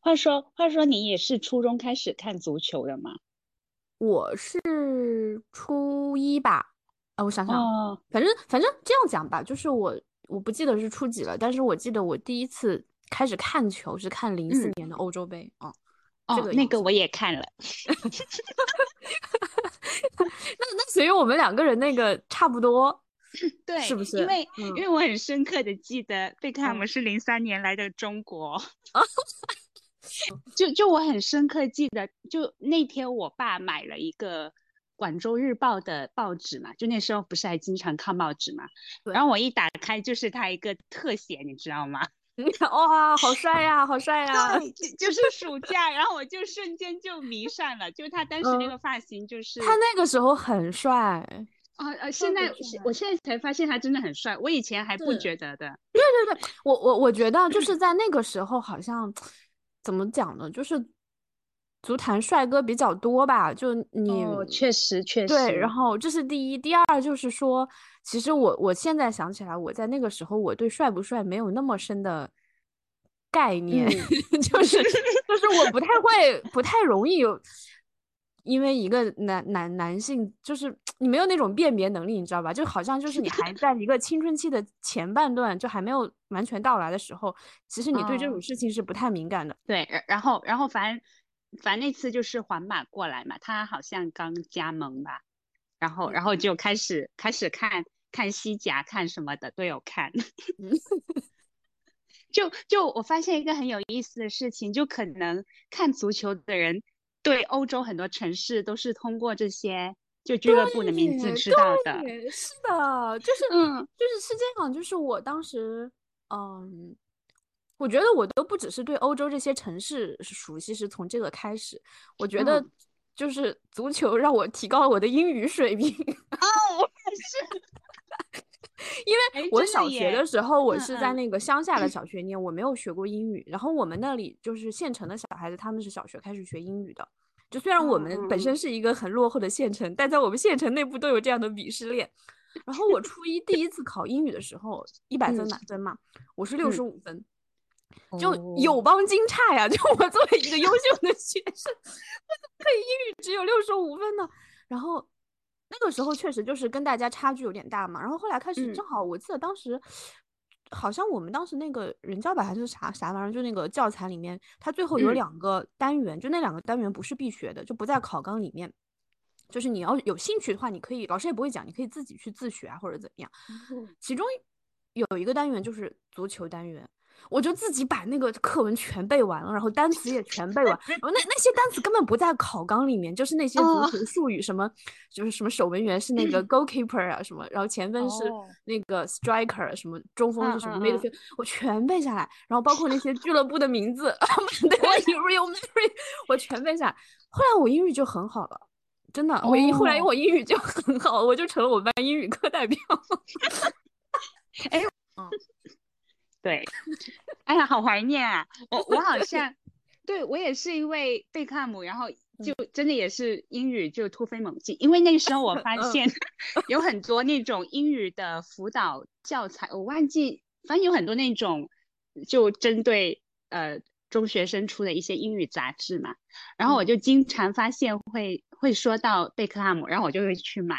话说话说，你也是初中开始看足球的吗？我是初一吧，啊，我想想，哦，反正反正这样讲吧，就是我我不记得是初几了，但是我记得我第一次开始看球是看零四嗯，年的欧洲杯啊，哦，这个印象。那个我也看了。那那所以我们两个人那个差不多，对是，不是？因为因嗯为我很深刻的记得贝克汉姆嗯是零三年来的中国，啊，就就我很深刻记得，就那天我爸买了一个广州日报的报纸嘛，就那时候不是还经常看报纸嘛，然后我一打开就是他一个特写，你知道吗？哇，好帅呀，好帅呀，对，就就是暑假，然后我就瞬间就迷上了，就他当时那嗯，个发型就是。他那个时候很帅，啊呃，现在。我现在才发现他真的很帅，我以前还不，觉得的。对对对，我我我觉得就是在那个时候，好像怎么讲呢，就是足坛帅哥比较多吧。就你哦，确实确实对，然，后这是第一，第二就是说，其实我我现在想起来，我在那个时候，我对帅不帅没有那么深的概念，嗯，就是就是我不太会，不太容易有。因为一个男男男性，就是你没有那种辨别能力，你知道吧？就好像就是你还在一个青春期的前半段，就还没有完全到来的时候，其实你对这种哦，事情是不太敏感的。对，然然后然后反正反正那次就是皇马过来嘛，他好像刚加盟吧，然后嗯然后就开始开始看看西甲看什么的都有看，嗯，就就我发现一个很有意思的事情，就可能看足球的人对欧洲很多城市都是通过这些就俱乐部的名字对知道的，是的，就是嗯。就是是这样，就是我当时，嗯，我觉得我都不只是对欧洲这些城市熟悉，是从这个开始，我觉得嗯，就是足球让我提高了我的英语水平。哦，我也是，因为哎，我小学的，时候，我是在那个乡下的小学念，我没有学过英语。然后我们那里就是县城的小孩子，他们是小学开始学英语的。就虽然我嗯们本嗯身是一个很落后的县城，但在我们县城内部都有这样的鄙视链。然后我初一第一次考英语的时候，一百分嗯满分嘛，我是六十嗯，五分，就友哦，邦惊诧呀！就我作为一个优秀的学生，我怎么可以英语只有六十五分呢？然后那个时候确实就是跟大家差距有点大嘛。然后后来开始，嗯正好我记得当时好像我们当时那个人教版还是啥啥玩意儿，就那个教材里面，它最后有嗯两个单元，就那两个单元不是必学的，就不在考纲里面。就是你要有兴趣的话，你可以，老师也不会讲，你可以自己去自学啊，或者怎么样。哦其中有一个单元就是足球单元，我就自己把那个课文全背完了，然后单词也全背完，然后那那些单词根本不在考纲里面，就是那些足哦球 术语，什么就是什么守门员是那个 goalkeeper 啊什么，然后前锋是哦，那个 striker，什么中锋嗯是什么，midfield，我全背下来，然后包括那些俱乐部的名字，Real Madrid，我全背下来。后来我英语就很好了。真的，我一后来哦，我英语就很好，我就成了我们班英语课代表。哎，嗯，对，哎呀，好怀念啊！我我好像，对，我也是因为贝克汉姆，然后就嗯真的也是英语就突飞猛进，因为那个时候我 发嗯现有很多那种英语的辅导教材，我忘记，反正有很多那种就针对呃中学生出的一些英语杂志嘛，然后我嗯就经常发现会会说到贝克汉姆，然后我就会去买。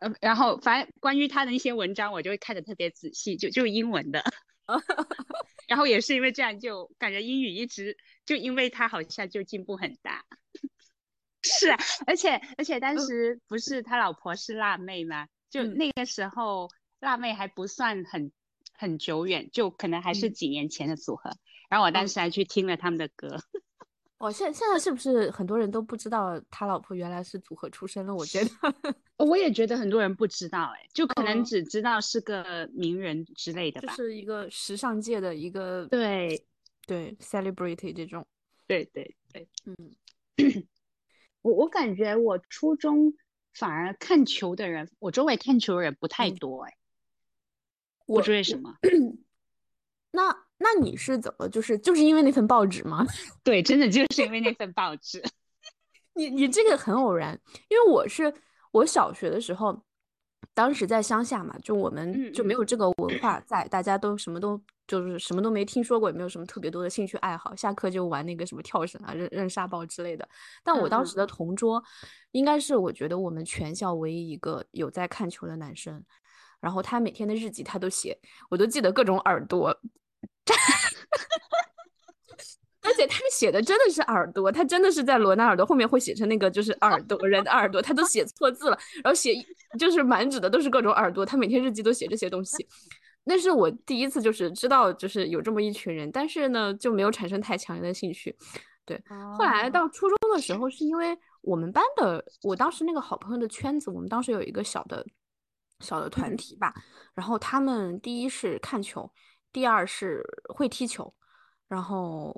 呃，然后反正关于他的一些文章，我就会看的特别仔细，就就英文的。然后也是因为这样，就感觉英语一直就因为他好像就进步很大。是啊，而且而且当嗯时不是他老婆是辣妹吗？就嗯那个时候辣妹还不算很很久远，就可能还是嗯几年前的组合。然后我当嗯，时还去听了他们的歌。哦，现现在是不是很多人都不知道他老婆原来是组合出身了？我觉得，我也觉得很多人不知道，哎，就可能嗯，只知道是个名人之类的吧。就是一个时尚界的一个对对 celebrity 这种，对对对。嗯，我我感觉我初中反而看球的人，我周围看球的人不太嗯多哎，不我知为什么。那那你是怎么就是就是因为那份报纸吗？对，真的就是因为那份报纸。你你这个很偶然，因为我是我小学的时候，当时在乡下嘛，就我们就没有这个文化在，大家都什么都就是什么都没听说过，也没有什么特别多的兴趣爱好，下课就玩那个什么跳绳啊、扔扔沙包之类的。但我当时的同桌，应该是我觉得我们全校唯一一个有在看球的男生。然后他每天的日记他都写，我都记得各种耳朵，而且他写的真的是耳朵，他真的是在罗纳尔多后面会写成那个就是耳朵人的耳朵，他都写错字了，然后写就是满纸的都是各种耳朵，他每天日记都写这些东西。那是我第一次就是知道就是有这么一群人，但是呢就没有产生太强烈的兴趣。对，后来到初中的时候，是因为我们班的我当时那个好朋友的圈子，我们当时有一个小的。小的团体吧，然后他们第一是看球，第二是会踢球，然后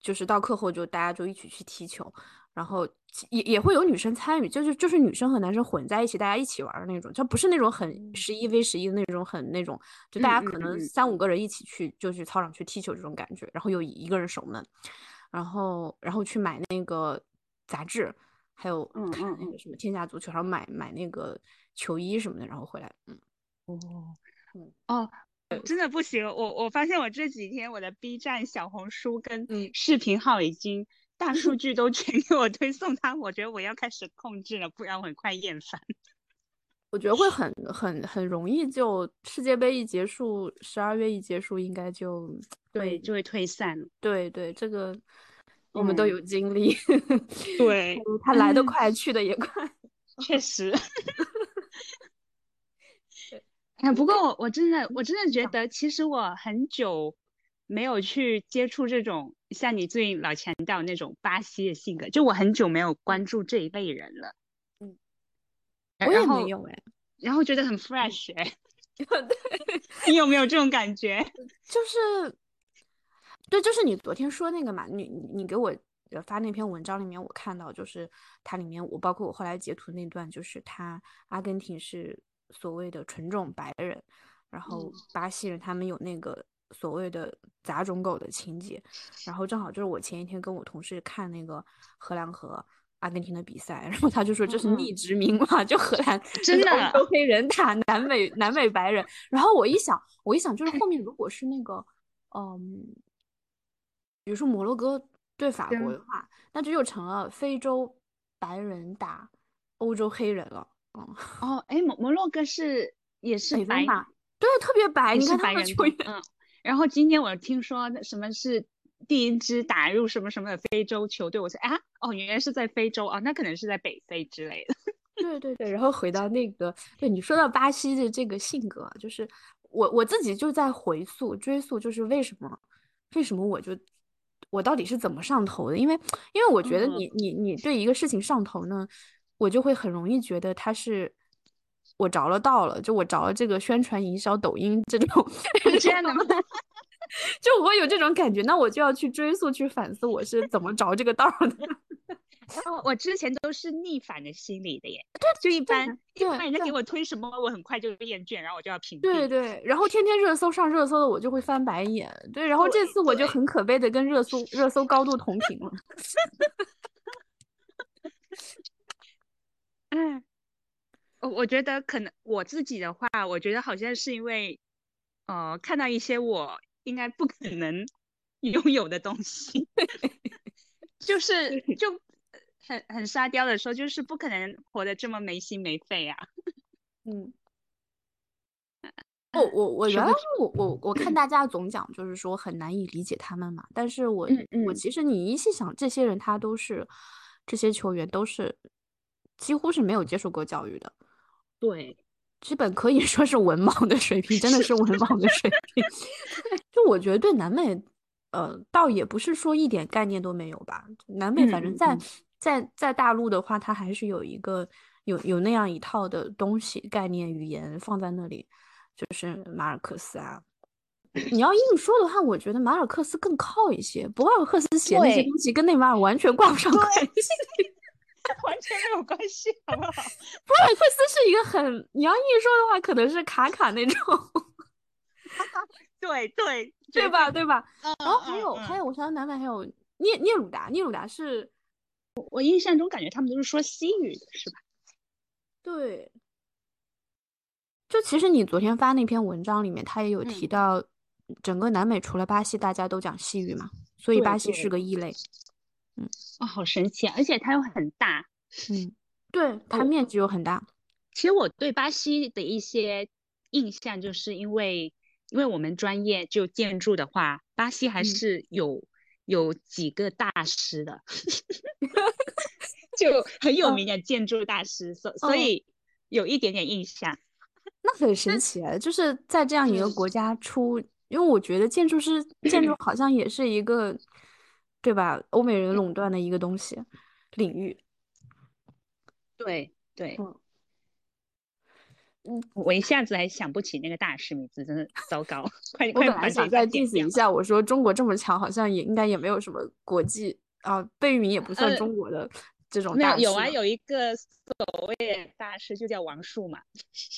就是到课后就大家就一起去踢球，然后也也会有女生参与，就是就是女生和男生混在一起，大家一起玩的那种，就不是那种很十一 v 十一的那种，很那种，就大家可能三。五个人一起去就去操场去踢球这种感觉，然后有一个人守门，然后然后去买那个杂志，还有看那个什么天下足球，然后买买那个。球衣什么的，然后回来，嗯，哦，嗯，哦，真的不行，我我发现我这几天我的 B 站、小红书跟视频号已经大数 据都全给我推送它，我觉得我要开始控制了，不然我很快厌烦。我觉得会很很很容易就世界杯一结束，十二月一结束，应该就对就会退散。对对，这个我们都有经历。对，他来得快，去的也快。确实。哎，不过我我真的我真的觉得，其实我很久没有去接触这种像你最近老强调那种巴西的性格，就我很久没有关注这一类人了。嗯，我也没有哎，然后觉得很 fresh 哎。对，你有没有这种感觉？就是，对，就是你昨天说那个嘛，你你给我发那篇文章里面，我看到就是它里面，我包括我后来截图那段，就是他阿根廷是。所谓的纯种白人，然后巴西人他们有那个所谓的杂种狗的情节，然后正好就是我前一天跟我同事看那个荷兰和阿根廷的比赛，然后他就说这是逆殖民嘛，就荷兰 真的欧洲黑人打南美南美白人，然后我一想，我一想就是后面如果是那个，嗯，比如说摩洛哥对法国的话，那这就成了非洲白人打欧洲黑人了。哦哦，哎，摩摩洛哥是也是白吧？对，特别白，你看他们球员。嗯，然后今天我听说什么是第一支打入什么什么的非洲球队，我说啊，哦，原来是在非洲啊，那可能是在北非之类的。对对对，然后回到那个，对你说到巴西的这个性格，就是我我自己就在回溯追溯，就是为什么为什么我就我到底是怎么上头的？因为因为我觉得你你你对一个事情上头呢。我就会很容易觉得他是我着了道了，就我着了这个宣传营销抖音这种 这样的吗？就我有这种感觉，那我就要去追溯、去反思我是怎么着这个道的。哦，我之前都是逆反的心理的耶。对，就一般，一般人家给我推什么，我很快就厌倦，然后我就要屏蔽。对对，然后天天热搜上热搜的，我就会翻白眼。对，然后这次我就很可悲的跟热搜热搜高度同频了。嗯，我我觉得可能我自己的话，我觉得好像是因为，呃，看到一些我应该不可能 拥有的东西，就是就很很沙雕的说，就是不可能活得这么没心没肺啊。嗯，我我我原来我我我看大家总讲，就是说很难以理解他们嘛。但是我我其实你一细想，这些人他都是这些球员都是。几乎是没有接受过教育的，对，基本可以说是文盲的水平，真的是文盲的水平。就我觉得对南美，呃，倒也不是说一点概念都没有吧。南美反正在在在大陆的话，它还是有一个有有那样一套的东西、概念、语言放在那里，就是马尔克斯啊。你要硬说的话，我觉得马尔克斯更靠一些，博尔赫斯写那些东西跟内马尔完全挂不上关系。完全没有关系，好不好？博尔克斯是一个很，你要硬说的话，可能是卡卡那种。对对对吧？对吧？然后还有还有，我想到南美还有聂聂鲁达，聂鲁达是，我我印象中感觉他们都是说西语的，是吧？对。就其实你昨天发那篇文章里面，他也有提到整个南美除了巴西，大家都讲西语嘛，所以巴西是个异类。嗯，哇，好神奇啊！而且它又很大。嗯，对，它面积又很大。其实我对巴西的一些印象，就是因为因为我们专业就建筑的话，巴西还是有有几个大师的，就很有名的建筑大师，所所以有一点点印象。那很神奇啊！就是在这样一个国家出，因为我觉得建筑师建筑好像也是一个，对吧？欧美人垄断的一个东西领域。对对。嗯，我一下子还想不起那个大师名字，真的糟糕。快快把想再 diss 一下，我说中国这么强，好像也应该也没有什么国际啊，贝聿铭也不算中国的这种大师。有啊，有一个所谓的大师就叫王树嘛。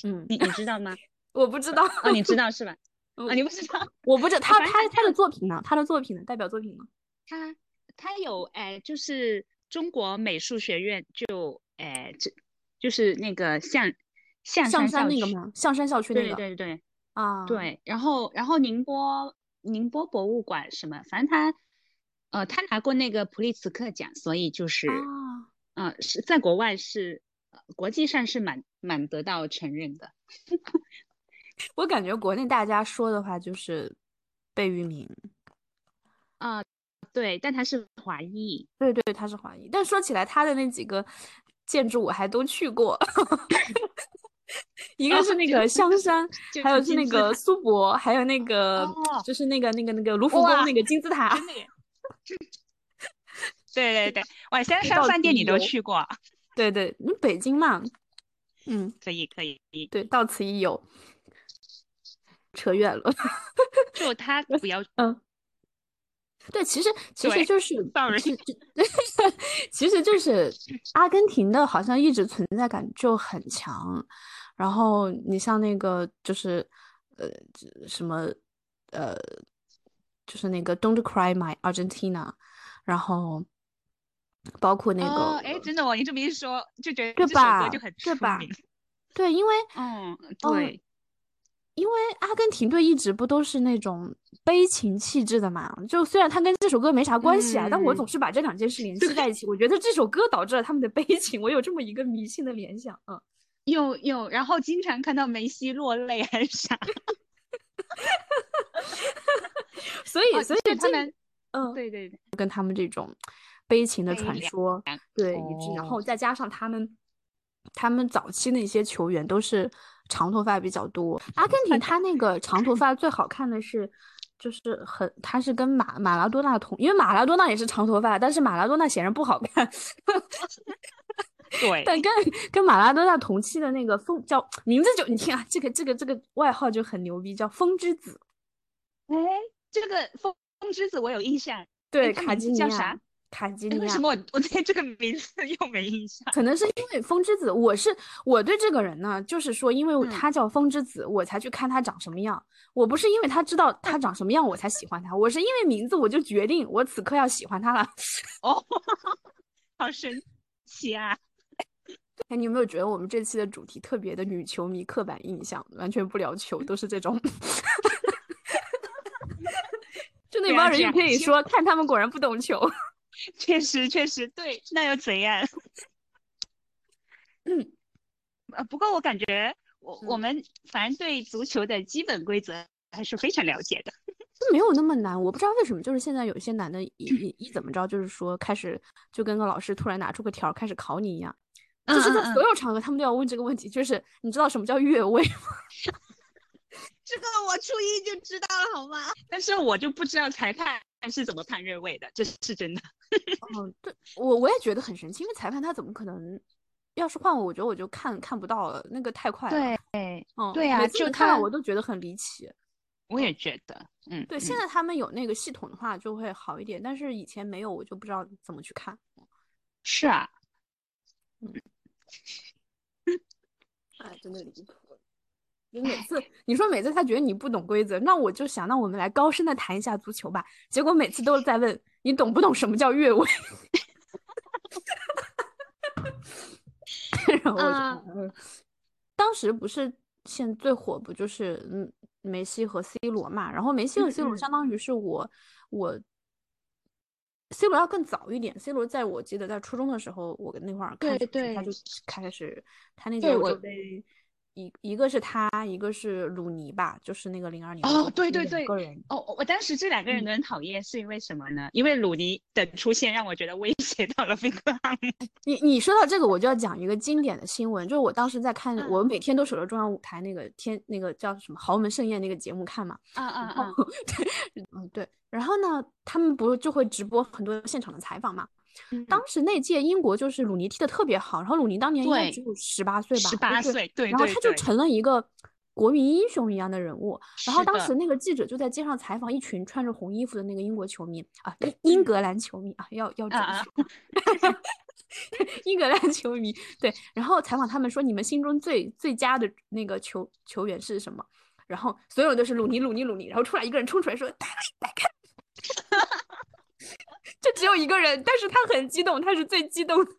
嗯，你你知道吗？我不知道。哦，你知道是吧？啊，你不知道？我不知道他他他的作品呢？他的作品呢？代表作品呢？他他有哎，就是中国美术学院就哎，这就是那个象。象山那个吗？象山校区那个。对对对，啊，对。然后，然后宁波宁波博物馆什么，反正他，呃，他拿过那个普利茨克奖，所以就是，嗯，是在国外是，国际上是蛮蛮得到承认的。我感觉国内大家说的话就是贝聿铭，啊，对，但他是华裔，对对，他是华裔。但说起来，他的那几个建筑我还都去过。一个是那个香山，还有是那个苏博，还有那个就是那个那个那个卢浮宫那个金字塔。对对对，哇，香山饭店你都去过？对 对，你北京嘛？嗯，可以可以。对，到此一游。扯远了。就他不要嗯。对，其实 其实就是，其实就是阿根廷的，好像一直存在感就很强。然后你像那个就是呃什么呃，就是那个 Don't Cry My Argentina，然后包括那个，哎，真的哦，你这么一说就觉得这首歌就很出名。对，因为嗯，对。因为阿根廷队一直不都是那种悲情气质的嘛？就虽然他跟这首歌没啥关系啊，但我总是把这两件事联系在一起。我觉得这首歌导致了他们的悲情，我有这么一个迷信的联想。嗯，有有，然后经常看到梅西落泪还是啥？所以所以他们，嗯，对对对，跟他们这种悲情的传说对一致，然后再加上他们他们早期的一些球员都是。长头发比较多，阿根廷他那个长头发最好看的是，就是很他是跟马马拉多纳同，因为马拉多纳也是长头发，但是马拉多纳显然不好看。对，但跟跟马拉多纳同期的那个风叫名字就你听啊，这个这个这个外号就很牛逼，叫风之子。哎，这个风风之子我有印象，对，卡基尼叫啥？卡吉尼亚，为什么我我对这个名字 又没印象？可能是因为风之子，我是我对这个人呢，就是说，因为他叫风之子，我才去看他长什么样。我不是因为他知道他长什么样我才喜欢他，我是因为名字我就决定我此刻要喜欢他了。哦，好神奇啊！哎，你有没有觉得我们这期的主题特别的女球迷刻板印象，完全不聊球，都是这种？就那帮人就可以说，看他们果然不懂球。确实，确实对，那又怎样？嗯，呃，不过我感觉我我们反正对足球的基本规则还是非常了解的，没有那么难。我不知道为什么，就是现在有一些男的，一一怎么着，就是说开始就跟个老师突然拿出个条开始考你一样，就是在所有场合他们都要问这个问题，就是你知道什么叫越位吗？这个我初一就知道了，好吗？但是我就不知道裁判是怎么判越位的，这是真的。嗯，对我我也觉得很神奇，因为裁判他怎么可能？要是换我，我觉得我就看看不到了，那个太快了。对，嗯，对呀，就看到我都觉得很离奇。我也觉得，嗯，对，现在他们有那个系统的话就会好一点，但是以前没有，我就不知道怎么去看。是啊，嗯，哎，真的离谱。你每次你说每次他觉得你不懂规则，那我就想，那我们来高深的谈一下足球吧。结果每次都是在问你懂不懂什么叫越位。然后我当时不是现最火不就是嗯梅西和 C 罗嘛？然后梅西和 C 罗相当于是我我 C 罗要更早一点，C 罗在我记得在初中的时候，我那会儿看他就开始他那届欧洲杯。一一个是他，一个是鲁尼吧，就是那个零二年哦，对对对，个人哦，我当时这两个人都很讨厌，是因为什么呢？因为鲁尼的出现让我觉得威胁到了贝克汉姆。你你说到这个，我就要讲一个经典的新闻，就是我当时在看，我每天都守着中央舞台那个天那个叫什么豪门盛宴那个节目看嘛，啊啊啊，对，嗯对，然后呢，他们不就会直播很多现场的采访嘛。当时那届英国就是鲁尼踢的特别好，然后鲁尼当年应该只有十八岁吧，十八岁，对，然后他就成了一个国民英雄一样的人物。然后当时那个记者就在街上采访一群穿着红衣服的那个英国球迷啊，英格兰球迷啊，要要准确，英格兰球迷对。然后采访他们说，你们心中最最佳的那个球球员是什么？然后所有人都是鲁尼鲁尼鲁尼，然后出来一个人冲出来说，大来看。就只有一个人，但是他很激动，他是最激动的。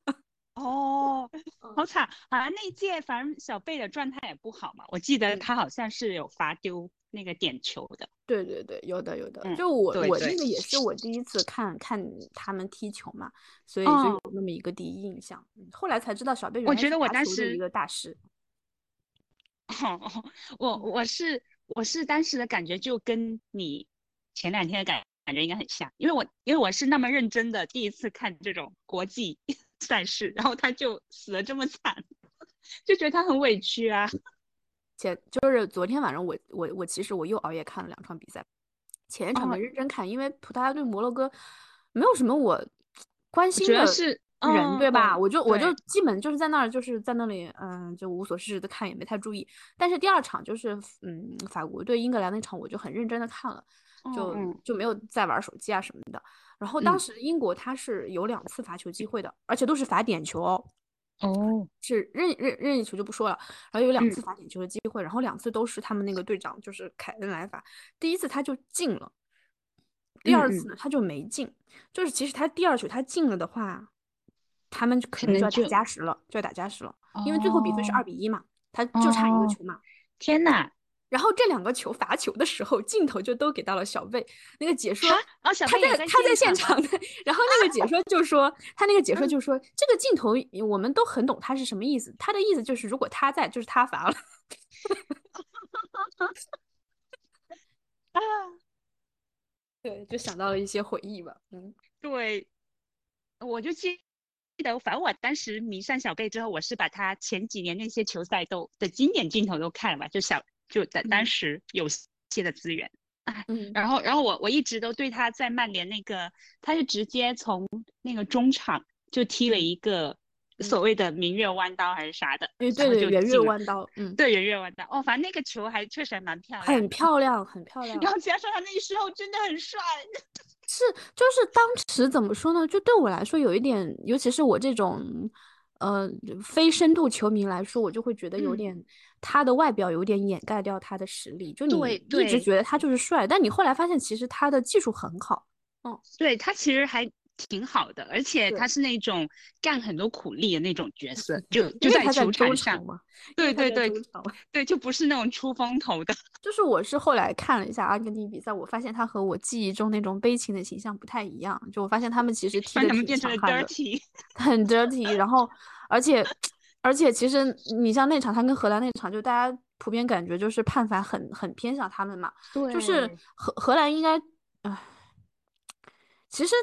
哦，好惨！好像那届反正小贝的状态也不好嘛，我记得他好像是有罚丢那个点球的。对对对，有的有的。就我我那个也是我第一次看看他们踢球嘛，所以就有那么一个第一印象。后来才知道小贝我觉得我当时一个大师。哦，我我是我是当时的感觉就跟你前两天的感。感觉应该很像，因为我因为我是那么认真的第一次看这种国际 赛事，然后他就死的这么惨，就觉得他很委屈啊。前就是昨天晚上我我我其实我又熬夜看了两场比赛，前一场没认真看，因为葡萄牙对摩洛哥没有什么我关心的是人，对吧？我就我就基本就是在那儿就是在那里嗯就无所事事的看，也没太注意。但是第二场就是嗯法国对英格兰那场，我就很认真的看了。就就没有再玩手机啊什么的。然后当时英国他是有两次罚球机会的，而且都是罚点球哦。哦，是任任任意球就不说了。然后有两次罚点球的机会，然后两次都是他们那个队长就是凯恩来罚。第一次他就进了，第二次呢他就没进。就是其实他第二球他进了的话，他们可能就要打加时了，就要打加时了，因为最后比分是二比一嘛，他就差一个球嘛。天呐！然后这两个球罚球的时候，镜头就都给到了小贝。那个解说，他在他在现场的。然后那个解 说就说，他那个解说就说，这个镜头我们都很懂他是什么意思。他的意思就是，如果他在，就是他罚了。啊，对，就想到了一些回忆吧。嗯，对，我就记记得，反正我当时迷上小贝之后，我是把他前几年那些球赛都的经典镜头都看了嘛，就小。就在当时有些的资源，哎，然后然后我我一直都对他在曼联那个，他是直接从那个中场就踢了一个所谓的明月弯刀还是啥的，哎，对对，圆月弯刀，嗯，对，圆月弯刀，哦，反正那个球还确实还蛮漂亮，很漂亮，很漂。亮。然后加上他那时候真的很帅，是就是当时怎么说呢？就对我来说有一点，尤其是我这种呃非深度球迷来说，我就会觉得有点。他的外表有点掩盖掉他的实力，就你一直觉得他就是帅，但你后来发现其实他的技术很好。嗯，对他其实还挺好的，而且他是那种干很多苦力的那种角色，就就在球场上嘛。对对对，对就不是那种出风头的。就是我是后来看了一下阿根廷比赛，我发现他和我记忆中那种悲情的形象不太一样。就我发现他们其实踢的挺强悍的，很 dirty，然后而且。而且其实你像那场，他跟荷兰那场，就大家普遍感觉就是判罚很很偏向他们嘛。对，就是荷荷兰应该，唉，其实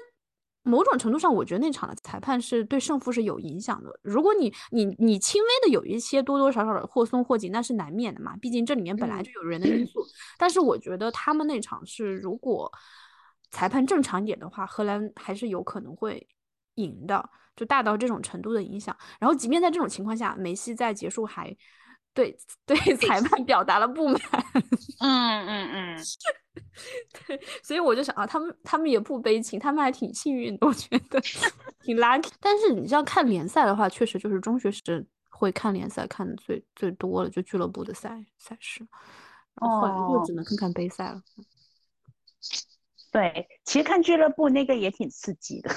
某种程度上，我觉得那场的裁判是对胜负是有影响的。如果你你你轻微的有一些多多少少的或松或紧，那是难免的嘛。毕竟这里面本来就有人的因素。但是我觉得他们那场是，如果裁判正常一点的话，荷兰还是有可能会赢的。就大到这种程度的影响，然后即便在这种情况下，梅西在结束还对 对裁判表达了不满。嗯嗯嗯，对，所以我就想啊，他们他们也不悲情，他们还挺幸运的，我觉得挺 lucky。但是你要看联赛的话，确实就是中学时会看联赛看的最最多了，就俱乐部的赛赛事，然后后来就只能看看杯赛了。对，其实看俱乐部那个也挺刺激的。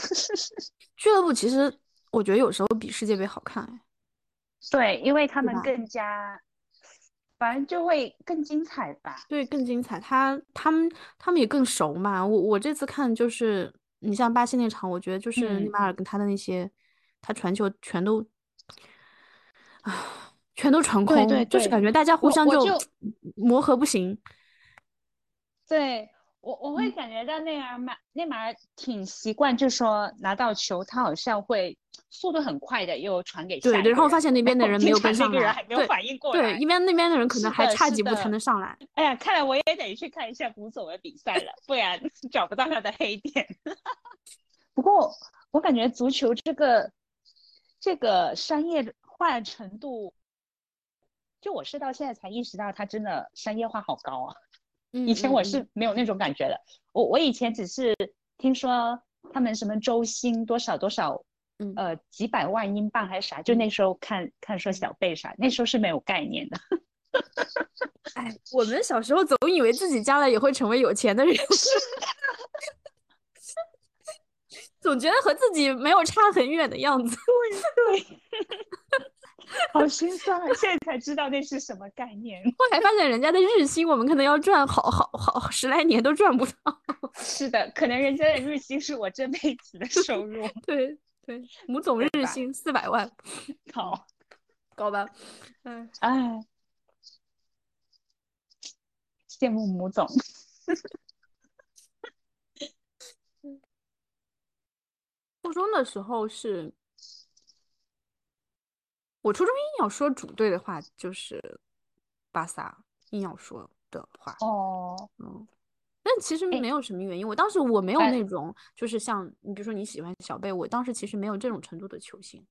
俱乐部其实我觉得有时候比世界杯好看哎。对，因为他们更加反正就会更精彩吧。对，更精彩。他他们他们也更熟嘛。我我这次看就是你像巴西那场，我觉得就是内马尔跟他的那些，他传球全都啊，全都传空，对就是感觉大家互相就磨合不行。对。我我会感觉到内马尔内马尔挺习惯，就说拿到球，他好像会速度很快的又传给对对，然后发现那边的人没有跟上来，对，反应过来，对，一边那边的人可能还差几步才能上来。哎呀，看来我也得去看一下古总的比赛了，不然找不到他的黑点。不过我感觉足球这个这个商业化程度，就我是到现在才意识到，它真的商业化好高啊。以前我是没有那种感觉的，我我以前只是听说他们什么周薪多少多少，呃几百万英镑还是啥，就那时候看看说小贝啥，那时候是没有概念的。哎，我们小时候总以为自己将来也会成为有钱的人，总觉得和自己没有差很远的样子。对对。好心酸啊！现在才知道那是什么概念。后来发现人家的日薪，我们可能要赚好好好十来年都赚不到。是的，可能人家的日薪是我这辈子的收入。对对，母总日薪四百万，好 高吧？嗯，哎，羡慕母总。初中的时候是。我初中硬要说主队的话，就是巴萨。硬要说的话，哦，嗯，但其实没有什么原因。我当时我没有那种，就是像你比如说你喜欢小贝，我当时其实没有这种程度的球星，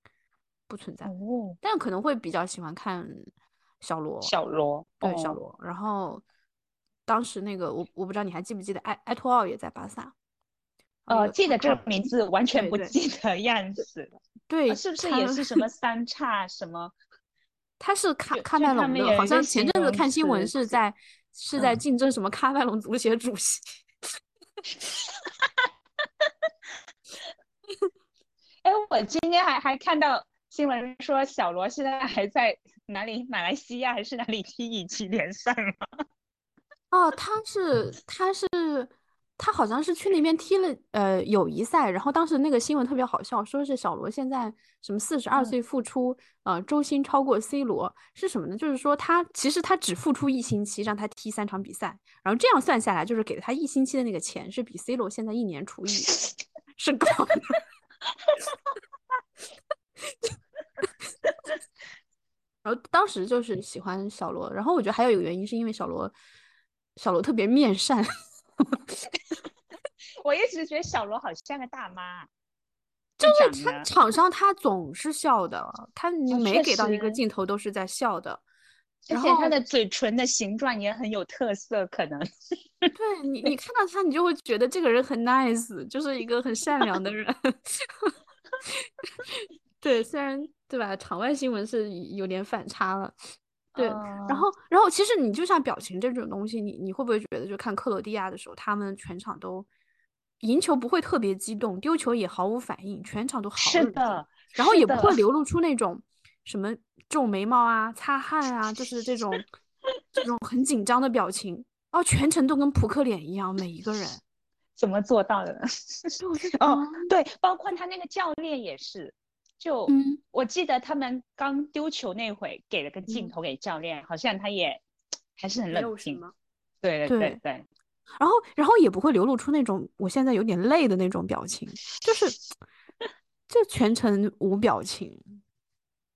不存在。哦，但可能会比较喜欢看小罗。小罗，对小罗。然后当时那个我我不知道你还记不记得埃埃托奥也在巴萨。呃，记得这个名字，完全不记得样子。对，是不是也是什么三叉什么？他是喀喀麦隆的，好像前阵子看新闻是在是在竞争什么喀麦隆足协主席。哎，我今天还还看到新闻说小罗现在还在哪里？马来西亚还是哪里踢乙级联赛吗？哦，他是他是。他好像是去那边踢了呃友谊赛，然后当时那个新闻特别好笑，说是小罗现在什么四十二岁复出，呃周薪超过 C 罗是什么呢？就是说他其实他只复出一星期让他踢三场比赛，然后这样算下来就是给了他一星期的那个钱是比 C 罗现在一年除以是高的。然后当时就是喜欢小罗，然后我觉得还有一个原因是因为小罗小罗特别面善。我一直觉得小罗好像个大妈，就是他场上他总是笑的，他你每给到一个镜头都是在笑的，而且他的嘴唇的形状也很有特色，可能。对你，你看到他，你就会觉得这个人很 nice，就是一个很善良的人。对，虽然对吧，场外新闻是有点反差了。对，然后，然后其实你就像表情这种东西，你你会不会觉得，就看克罗地亚的时候，他们全场都赢球不会特别激动，丢球也毫无反应，全场都好是的，然后也不会流露出那种什么皱眉毛啊、擦汗啊，就是这种 这种很紧张的表情哦，全程都跟扑克脸一样，每一个人怎么做到的呢？哦，对，包括他那个教练也是。就我记得他们刚丢球那会给了个镜头给教练，好像他也 还是很冷静。对对对对。然后然后也不会流露出那种我现在有点累的那种表情，就是 就全程无表情。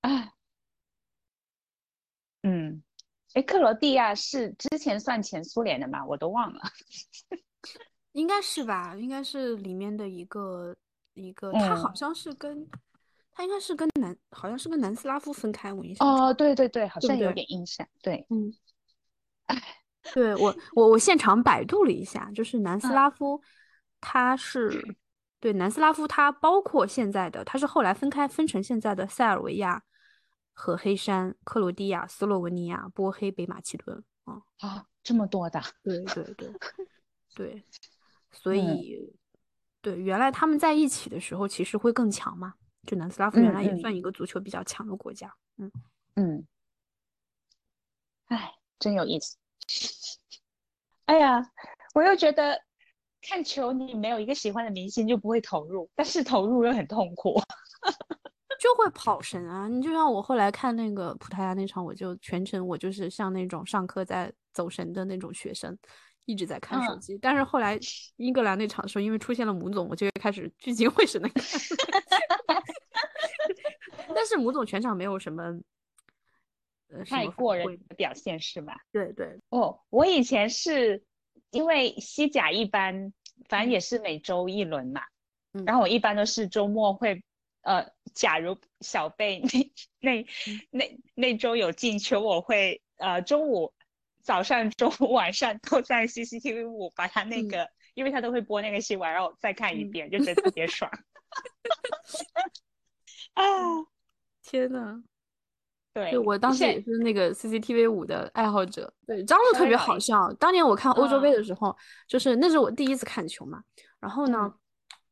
哎，嗯，哎，克罗地亚是之前算前苏联的吗？我都忘了。应该是吧，应该是里面的一个一个，他好像是跟。他应该是跟南，好像是跟南斯拉夫分开，我印象。哦，对对对，好像有点印象。对，嗯，哎，对我我我现场百度了一下，就是南斯拉夫，它是对南斯拉夫，它包括现在的，它是后来分开分成现在的塞尔维亚和黑山、克罗地亚、斯洛文尼亚、波黑、北马其顿啊啊，这么多的。对对对对，所以对原来他们在一起的时候，其实会更强嘛。就南斯拉夫原来也算一个足球比较强的国家，嗯嗯，哎，真有意思。哎呀，我又觉得看球你没有一个喜欢的明星就不会投入，但是投入又很痛苦，就会跑神啊！你就像我后来看那个葡萄牙那场，我就全程我就是像那种上课在走神的那种学生，一直在看手机。但是后来英格兰那场的时候，因为出现了母总，我就开始聚精会神的看。但是母总全场没有什么。太过人的表现是吧？对对哦，我以前是因为西甲一般，反正也是每周一轮嘛，然后我一般都是周末会，呃，假如小贝 那那那那周有进球，我会呃中午、早上、中午、晚上都在 CCTV 五把他那个，因为他都会播那个新闻，然后再看一遍，就觉得特别爽。啊，天呐！对，我当时也是那个 CCTV 五的爱好者。对，张璐特别好笑。当年我看欧洲杯的时候，就是那是我第一次看球嘛。然后呢，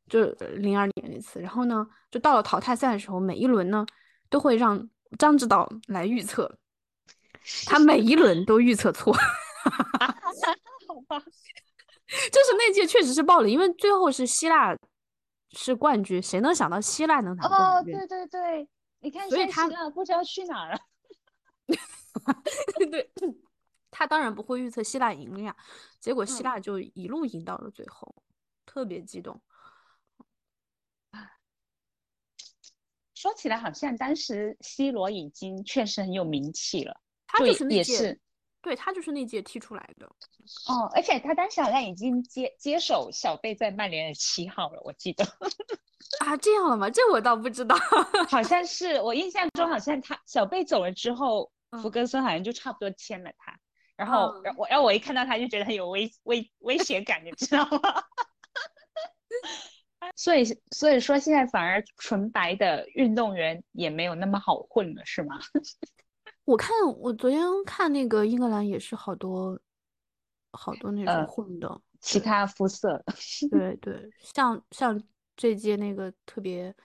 就零二年那次。然后呢，就到了淘汰赛的时候，每一轮呢都会让张指导来预测，他每一轮都预测错。好吧，就是那届确实是爆了，因为最后是希腊是冠军，谁能想到希腊能拿冠军？哦，对对对。你看，所以他不知道去哪儿了。对，他当然不会预测希腊赢了呀，结果希腊就一路赢到了最后，特别激动。说起来，好像当时 C 罗已经确实很有名气了，他就是那届，对他就是那届踢出来的。哦，而且他当时好像已经接接手小贝在曼联的七号了，我记得。啊，这样了吗？这我倒不知道，好像是我印象中，好像他小贝走了之后，福格森好像就差不多签了他。然后，我然后我一看到他就觉得很有威威威胁感，你知道吗？所以所以说现在反而纯白的运动员也没有那么好混了，是吗？我看我昨天看那个英格兰也是好多好多那种混的其他肤色，对 对，像像。这届那个特别，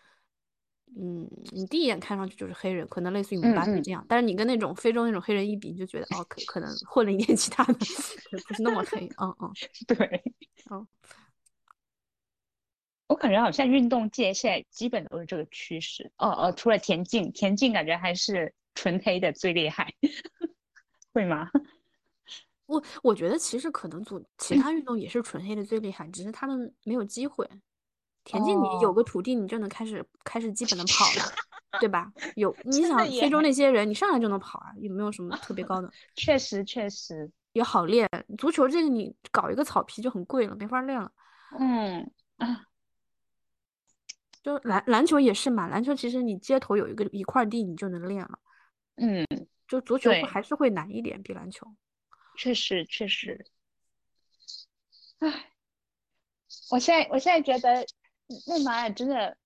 嗯，你第一眼看上去就是黑人，可能类似于姆巴佩这样，但是你跟那种非洲那种黑人一比，你就觉得哦，可可能混了一点其他的，不是那么黑。嗯嗯，对，嗯，我感觉好像运动界现在基本都是这个趋势。哦哦，除了田径，田径感觉还是纯黑的最厉害，会吗？我我觉得其实可能组其他运动也是纯黑的最厉害，只是他们没有机会。田径你有个土地，你就能开始开始基本的跑了，对吧？有 你想非洲那些人，你上来就能跑啊，也没有什么特别高的？确实确实也好练。足球这个你搞一个草皮就很贵了，没法练了。嗯，就篮篮球也是嘛，篮球其实你街头有一个一块地你就能练了。嗯，就足球还是会难一点，比篮球。确实确实。唉，我现在我现在觉得。内马尔真的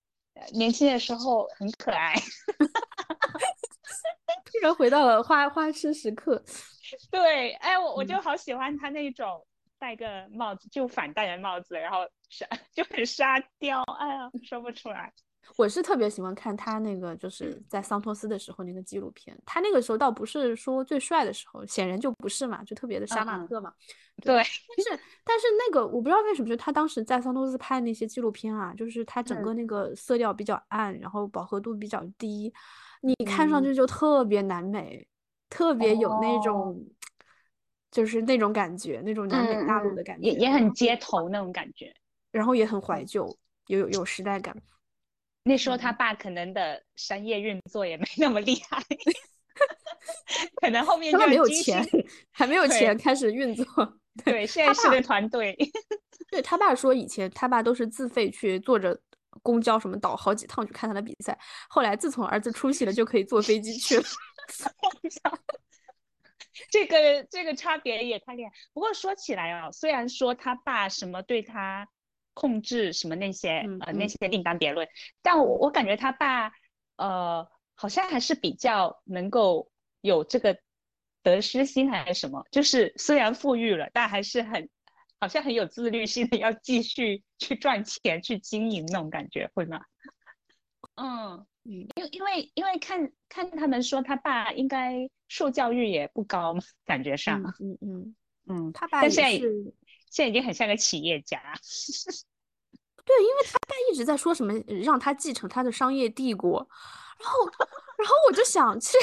年轻的时候很可爱，突然回到了花花痴时刻。对，哎，我我就好喜欢他那种戴个帽子就反戴的帽子，然后沙 就很沙雕，哎呀，说不出来。我是特别喜欢看他那个，就是在桑托斯的时候那个纪录片。他那个时候倒不是说最帅的时候，显然就不是嘛，就特别的杀马特嘛。对，但是但是那个我不知道为什么，就他当时在桑托斯拍那些纪录片啊，就是他整个那个色调比较暗，然后饱和度比较低，你看上去就特别南美，特别有那种，就是那种感觉，那种南美大陆的感觉，也也很街头那种感觉，然后也很怀旧，有有有时代感。那时候他爸可能的商业运作也没那么厉害，可能后面就没有钱，还没有钱开始运作。对，现在是个团队。对他爸说，以前他爸都是自费去坐着公交什么倒好几趟去看他的比赛，后来自从儿子出息了，就可以坐飞机去了。这个这个差别也太厉害。不过说起来啊，虽然说他爸什么对他。控制什么那些呃那些另当别论，但我我感觉他爸呃好像还是比较能够有这个得失心还是什么，就是虽然富裕了，但还是很好像很有自律性的要继续去赚钱去经营那种感觉，会吗？嗯嗯，因为因为因为看看他们说他爸应该受教育也不高嘛，感觉上，嗯嗯嗯，他爸也现在是。现在已经很像个企业家。对，因为他爸一直在说什么让他继承他的商业帝国，然后，然后我就想，其实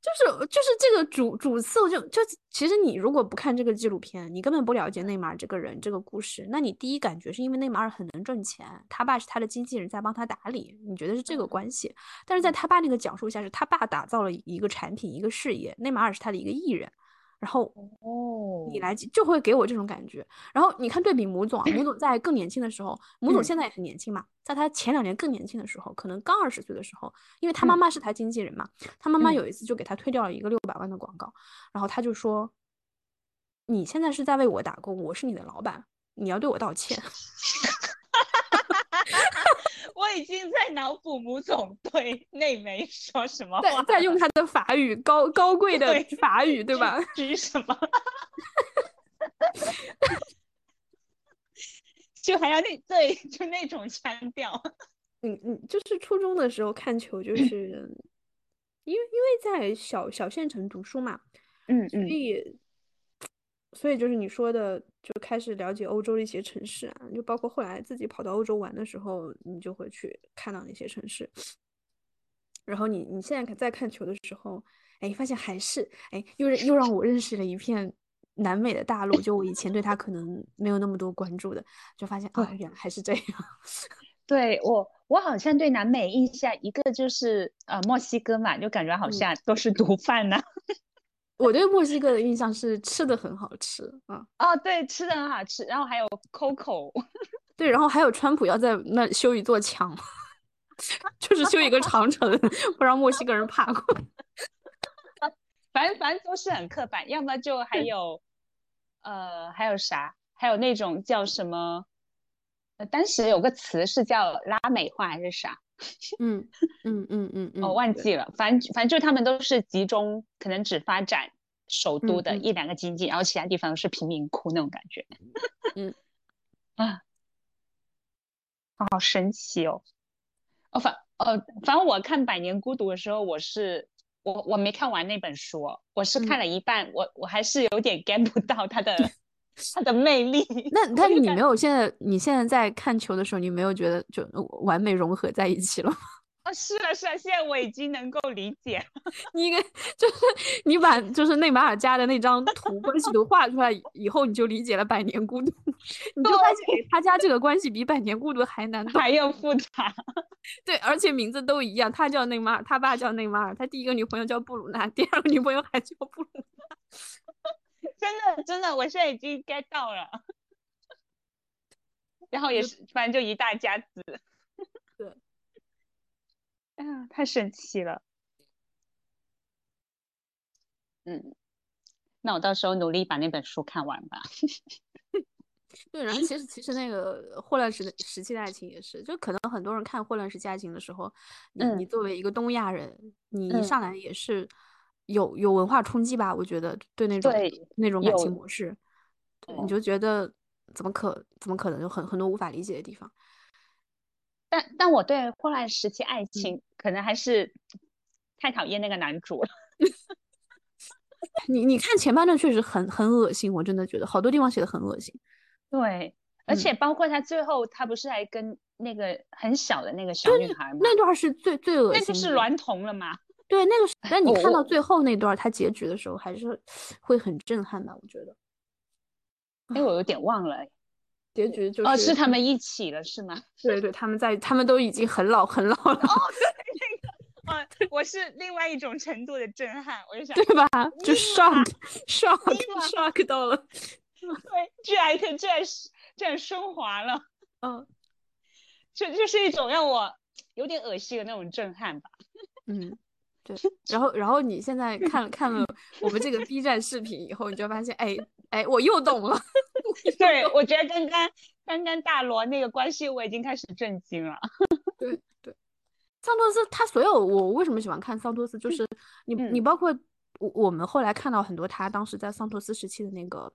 就是就是这个主主次，就就其实你如果不看这个纪录片，你根本不了解内马尔这个人这个故事，那你第一感觉是因为内马尔很能挣钱，他爸是他的经纪人在帮他打理，你觉得是这个关系。但是在他爸那个讲述下，是他爸打造了一个产品一个事业，内马尔是他的一个艺人。然后哦，你来就会给我这种感觉。然后你看对比母总啊，母总在更年轻的时候，母总现在也很年轻嘛，在他前两年更年轻的时候，可能刚二十岁的时候，因为他妈妈是他经纪人嘛，他妈妈有一次就给他推掉了一个六百万的广告，然后他就说：“你现在是在为我打工，我是你的老板，你要对我道歉。” 我已经在脑补母总对内梅说什么话，在用他的法语，高高贵的法语，对吧？至于什么？就还要那对，就那种腔调。嗯嗯，就是初中的时候看球，就是因为因为在小小县城读书嘛，嗯嗯，所以。所以就是你说的，就开始了解欧洲的一些城市啊，就包括后来自己跑到欧洲玩的时候，你就会去看到那些城市。然后你你现在在看球的时候，哎，发现还是哎，又又让我认识了一片南美的大陆，就我以前对他可能没有那么多关注的，就发现啊，原来还是这样。对我，我好像对南美印象一个就是呃墨西哥嘛，就感觉好像都是毒贩呢。我对墨西哥的印象是吃的很好吃啊！哦，对，吃的很好吃，然后还有 Coco，对，然后还有川普要在那修一座墙，就是修一个长城，不让墨西哥人爬过。反正反正都是很刻板，要么就还有，呃，还有啥？还有那种叫什么？呃，当时有个词是叫拉美化还是啥？嗯嗯嗯嗯嗯，我忘记了，反正反正就他们都是集中，可能只发展首都的一两个经济，然后其他地方是贫民窟那种感觉。嗯啊，好神奇哦！哦反呃反正我看《百年孤独》的时候，我是我我没看完那本书，我是看了一半，我我还是有点 get 不到他的。他的魅力。那但是你没有现在，你现在在看球的时候，你没有觉得就完美融合在一起了吗？啊，是啊，是啊，现在我已经能够理解。你应该就是你把就是内马尔家的那张图关系图画出来以后，你就理解了《百年孤独》，你就发现他家这个关系比《百年孤独》还难，还要复杂。对，而且名字都一样，他叫内马尔，他爸叫内马尔，他第一个女朋友叫布鲁娜，第二个女朋友还叫布鲁娜。真的真的，我现在已经 get 到了，然后也是，反正就一大家子。对，哎 呀，太神奇了。嗯，那我到时候努力把那本书看完吧。对，然后其实其实那个霍乱时的时期的爱情也是，就可能很多人看霍乱时期爱情的时候，你你作为一个东亚人，你一上来也是。有有文化冲击吧？我觉得对那种那种感情模式，你就觉得怎么可怎么可能有很很多无法理解的地方。但但我对霍乱时期爱情可能还是太讨厌那个男主了。你你看前半段确实很很恶心，我真的觉得好多地方写的很恶心。对，而且包括他最后他不是还跟那个很小的那个小女孩吗？那段是最最恶心，那就是娈童了吗？对，那个，但你看到最后那段他结局的时候，还是会很震撼的。我觉得，哎，我有点忘了，结局就是哦，是他们一起了，是吗？对对，他们在，他们都已经很老很老了。哦，对，那个，嗯，我是另外一种程度的震撼，我就想，对吧？就 shock shock shock 到了，对，居然居然居然升华了，嗯，就就是一种让我有点恶心的那种震撼吧，嗯。对，然后，然后你现在看看了 我们这个 B 站视频以后，你就发现，哎哎，我又懂了。对，我觉得刚刚刚刚大罗那个关系，我已经开始震惊了。对对，桑托斯他所有我为什么喜欢看桑托斯，就是你你包括我我们后来看到很多他当时在桑托斯时期的那个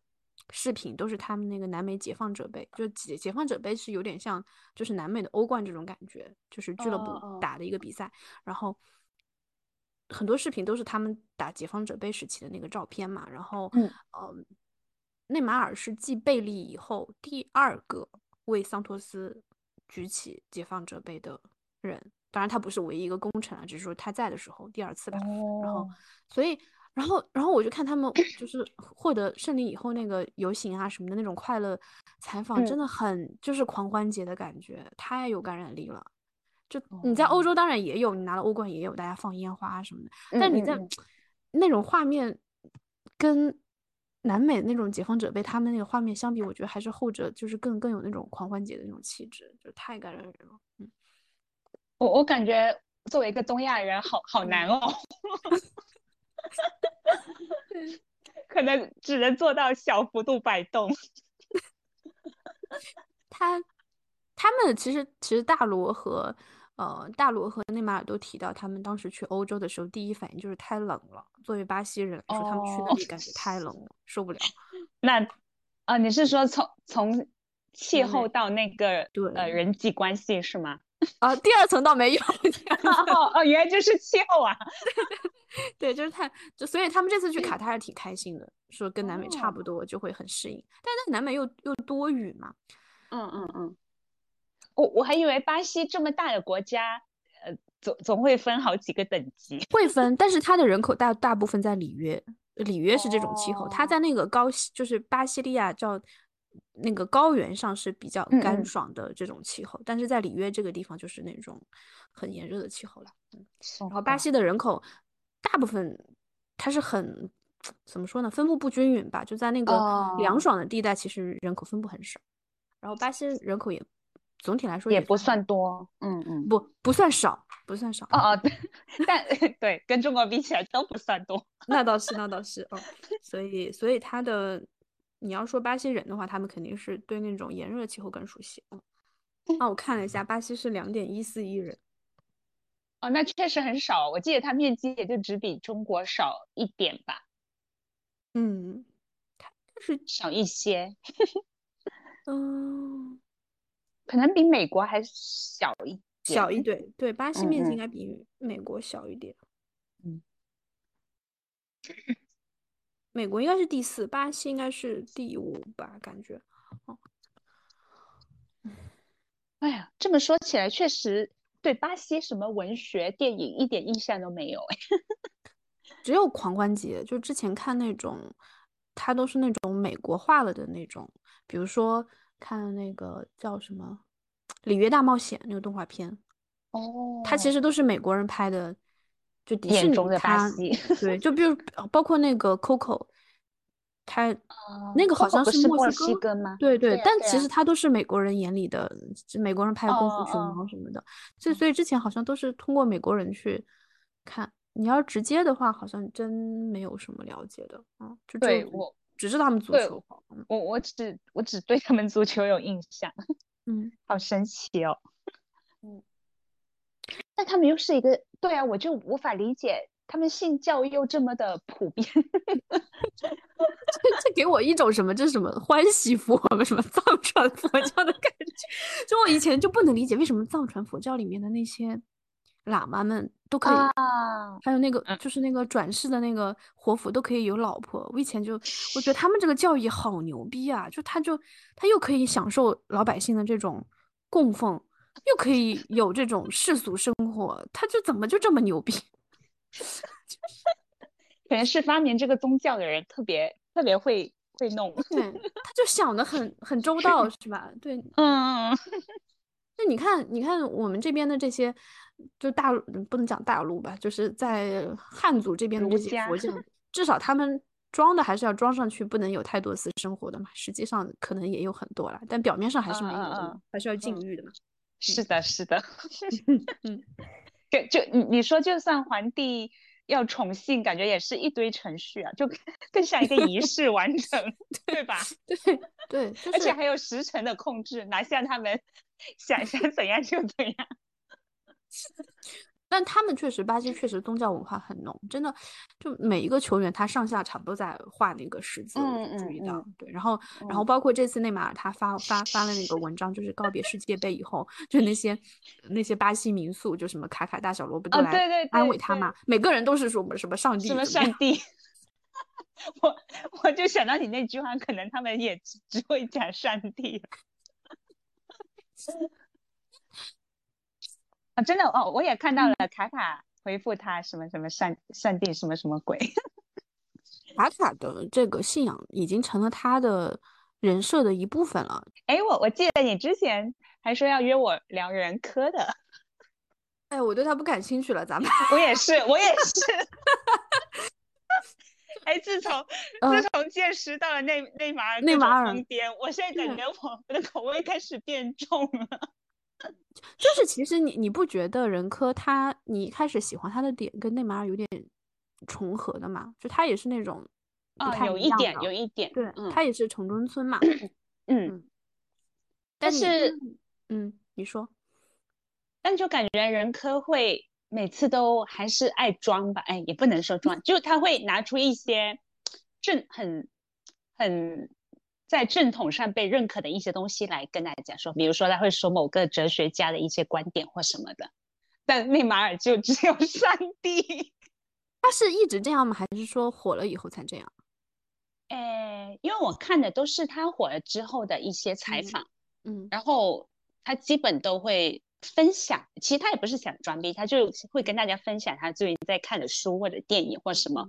视频都是他们那个南美解放者杯，就解解放者杯是有点像就是南美的欧冠这种感觉，就是俱乐部打的一个比赛，然后很多视频都是他们打解放者杯时期的那个照片嘛，然后嗯内马尔是继贝利以后第二个为桑托斯举起解放者杯的人，当然他不是唯一一个功臣啊，只是说他在的时候第二次吧。然后，所以，然后，然后我就看他们就是获得胜利以后那个游行啊什么的那种快乐采访，真的很就是狂欢节的感觉，太有感染力了。就你在欧洲当然也有，你拿了欧冠也有，大家放烟花什么的，但你在那种画面跟。南美那种解放者被他们那个画面相比，我觉得还是后者就是更更有那种狂欢节的那种气质，就太感人了。嗯，我我感觉作为一个东亚人，好好难哦，可能只能做到小幅度摆动。他他们其实其实大罗和。呃，大罗和内马尔都提到，他们当时去欧洲的时候，第一反应就是太冷了。作为巴西人来说，他们去那里感觉太冷了，受不了。那，啊，你是说从从气候到那个呃人际关系是吗？啊，第二层倒没有。哦哦，原来就是气候啊。对，就是太就，所以他们这次去卡塔尔挺开心的，说跟南美差不多就会很适应。但是南美又又多雨嘛。嗯嗯嗯。我我还以为巴西这么大的国家，呃，总总会分好几个等级。会分，但是它的人口大大部分在里约，里约是这种气候。它在那个高，就是巴西利亚叫那个高原上是比较干爽的这种气候，但是在里约这个地方就是那种很炎热的气候了。嗯，然后巴西的人口大部分它是很怎么说呢？分布不均匀吧，就在那个凉爽的地带，其实人口分布很少。然后巴西人口也。总体来说也不算多，嗯嗯，不不算少，不算少。哦哦，但 对，跟中国比起来都不算多。那倒是，那倒是哦。所以，所以他的，你要说巴西人的话，他们肯定是对那种炎热气候更熟悉。嗯，那我看了一下，巴西是两点一四亿人。哦，那确实很少。我记得它面积也就只比中国少一点吧。嗯，它就是少一些。嗯。可能比美国还小一小一点，对，巴西面积应该比美国小一点。嗯，美国应该是第四，巴西应该是第五吧？感觉。哦，哎呀，这么说起来，确实对巴西什么文学、电影一点印象都没有哎。只有狂欢节，就之前看那种，它都是那种美国化了的那种，比如说。看那个叫什么《里约大冒险》那个动画片，哦，它其实都是美国人拍的，就迪士尼中的巴西，对，就比如 包括那个 Coco，它那个好像是墨西哥吗？对对，但其实它都是美国人眼里的，美国人拍的功夫熊猫什么的，所以所以之前好像都是通过美国人去看，你要直接的话，好像真没有什么了解的啊，就对我。只是他们足球好，我我只我只对他们足球有印象，嗯，好神奇哦，嗯，但他们又是一个，对啊，我就无法理解他们信教又这么的普遍，这这给我一种什么，这是什么欢喜佛什么藏传佛教的感觉，就我以前就不能理解为什么藏传佛教里面的那些。喇嘛们都可以，还有那个就是那个转世的那个活佛都可以有老婆。我以前就我觉得他们这个教义好牛逼啊！就他就他又可以享受老百姓的这种供奉，又可以有这种世俗生活，他就怎么就这么牛逼？可能是发明这个宗教的人特别特别会会弄，对，他就想的很很周到，是吧？对，嗯。那你看，你看我们这边的这些。就大陆不能讲大陆吧，就是在汉族这边的这些佛教，至少他们装的还是要装上去，不能有太多私生活的嘛。实际上可能也有很多了，但表面上还是没有的，还是要禁欲的嘛。是的，是的。嗯，就就你你说，就算皇帝要宠幸，感觉也是一堆程序啊，就更像一个仪式完成，对吧？对对，而且还有时辰的控制，哪像他们想想怎样就怎样。但他们确实，巴西确实宗教文化很浓，真的，就每一个球员他上下场都在画那个十字，注意到对。然后，然后包括这次内马尔他发发发了那个文章，就是告别世界杯以后，就那些那些巴西民宿，就什么卡卡大小罗不都来安慰他嘛？每个人都是说什么上帝，什么上帝。我我就想到你那句话，可能他们也只会讲上帝。啊，真的哦，我也看到了卡卡回复他什么什么上上帝什么什么鬼。卡卡的这个信仰已经成了他的人设的一部分了。哎，我我记得你之前还说要约我聊人科的。哎，我对他不感兴趣了，咱们。我也是，我也是。哎，自从自从见识到了内内马尔内马尔疯癫，我现在感觉我我的口味开始变重了。就是其实你你不觉得任科他你一开始喜欢他的点跟内马尔有点重合的嘛？就他也是那种啊，有一点有一点，对他也是城中村嘛。嗯，但是嗯，你说，但就感觉任科会。每次都还是爱装吧，哎，也不能说装，就他会拿出一些正很很在正统上被认可的一些东西来跟大家说，比如说他会说某个哲学家的一些观点或什么的，但内马尔就只有上帝。他是一直这样吗？还是说火了以后才这样？哎，因为我看的都是他火了之后的一些采访，嗯，然后他基本都会。分享，其实他也不是想装逼，他就会跟大家分享他最近在看的书或者电影或什么，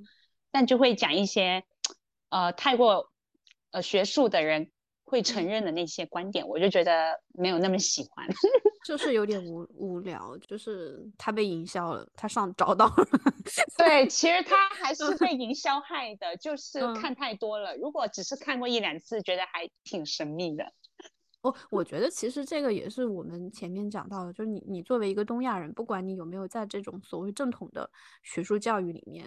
但就会讲一些，呃，太过呃学术的人会承认的那些观点，我就觉得没有那么喜欢，就是有点无无聊，就是他被营销了，他上找到了，对，其实他还是被营销害的，就是看太多了，如果只是看过一两次，觉得还挺神秘的。我我觉得其实这个也是我们前面讲到的，就是你你作为一个东亚人，不管你有没有在这种所谓正统的学术教育里面，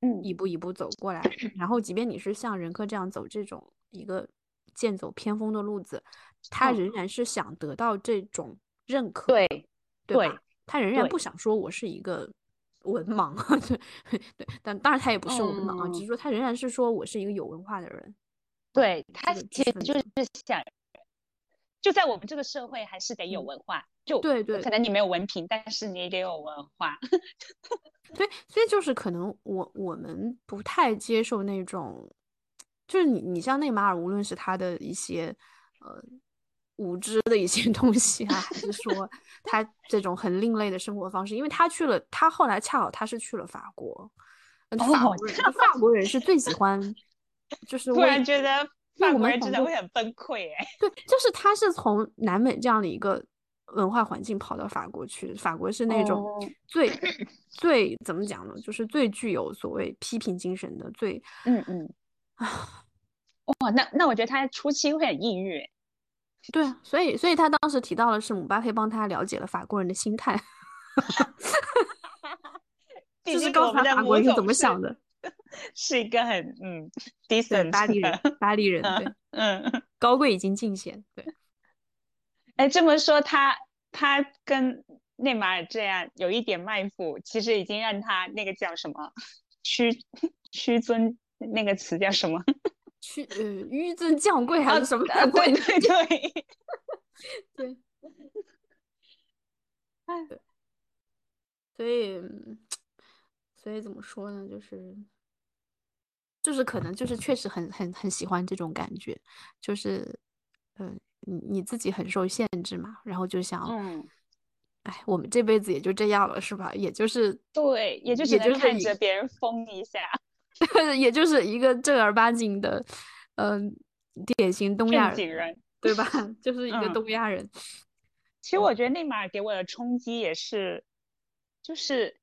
嗯，一步一步走过来，然后即便你是像任科这样走这种一个剑走偏锋的路子，他仍然是想得到这种认可，对对吧？他仍然不想说我是一个文盲，对对，但当然他也不是文盲啊，只是说他仍然是说我是一个有文化的人，对他其实就是想。就在我们这个社会，还是得有文化。就对对，可能你没有文凭，但是你得有文化。对，所以就是可能我我们不太接受那种，就是你你像内马尔，无论是他的一些呃无知的一些 东西啊，还是说 他这种很另类的生活方式，因为他去了，他后来恰好他是去了法国，法国人法国人是最喜欢，就是突然觉得。法国人真的会很崩溃哎，对，就是他是从南美这样的一个文化环境跑到法国去，法国是那种最最怎么讲呢？就是最具有所谓批评精神的，最嗯嗯啊，哇，那那我觉得他初期会很抑郁，对啊，所以所以他当时提到的是姆巴佩帮他了解了法国人的心态，就是告诉他法国人是怎么想的。是一个很嗯，decent 巴黎人，巴黎人对，嗯，高贵已经尽显，对。哎，这么说，他他跟内马尔这样有一点卖腐，其实已经让他那个叫什么屈屈尊那个词叫什么？屈呃纡尊降贵还是什么？对对对对，哎，所以。所以怎么说呢？就是，就是可能就是确实很很很喜欢这种感觉，就是，嗯，你你自己很受限制嘛，然后就想，嗯，哎，我们这辈子也就这样了，是吧？也就是对，也就只能看着别人疯一下，也就是一个正儿八经的，嗯，典型东亚人，对吧？就是一个东亚人。其实我觉得内马尔给我的冲击也是，就是。